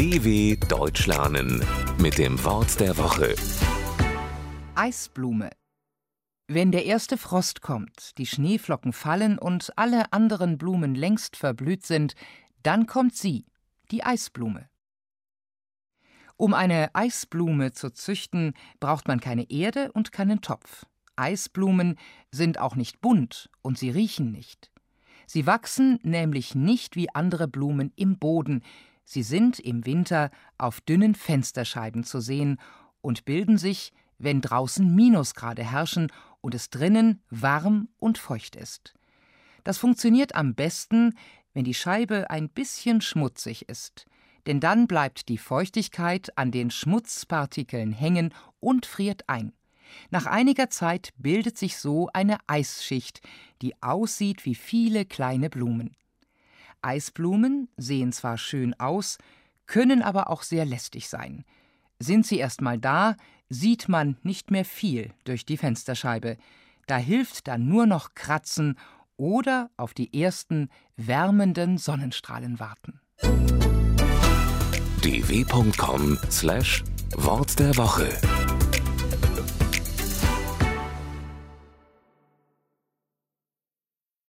DW Deutsch lernen mit dem Wort der Woche. Eisblume. Wenn der erste Frost kommt, die Schneeflocken fallen und alle anderen Blumen längst verblüht sind, dann kommt sie, die Eisblume. Um eine Eisblume zu züchten, braucht man keine Erde und keinen Topf. Eisblumen sind auch nicht bunt und sie riechen nicht. Sie wachsen nämlich nicht wie andere Blumen im Boden, sie sind im Winter auf dünnen Fensterscheiben zu sehen und bilden sich, wenn draußen Minusgrade herrschen und es drinnen warm und feucht ist. Das funktioniert am besten, wenn die Scheibe ein bisschen schmutzig ist, denn dann bleibt die Feuchtigkeit an den Schmutzpartikeln hängen und friert ein. Nach einiger Zeit bildet sich so eine Eisschicht, die aussieht wie viele kleine Blumen. Eisblumen sehen zwar schön aus, können aber auch sehr lästig sein. Sind sie erst mal da, sieht man nicht mehr viel durch die Fensterscheibe. Da hilft dann nur noch Kratzen oder auf die ersten wärmenden Sonnenstrahlen warten. dw.com/wort der Woche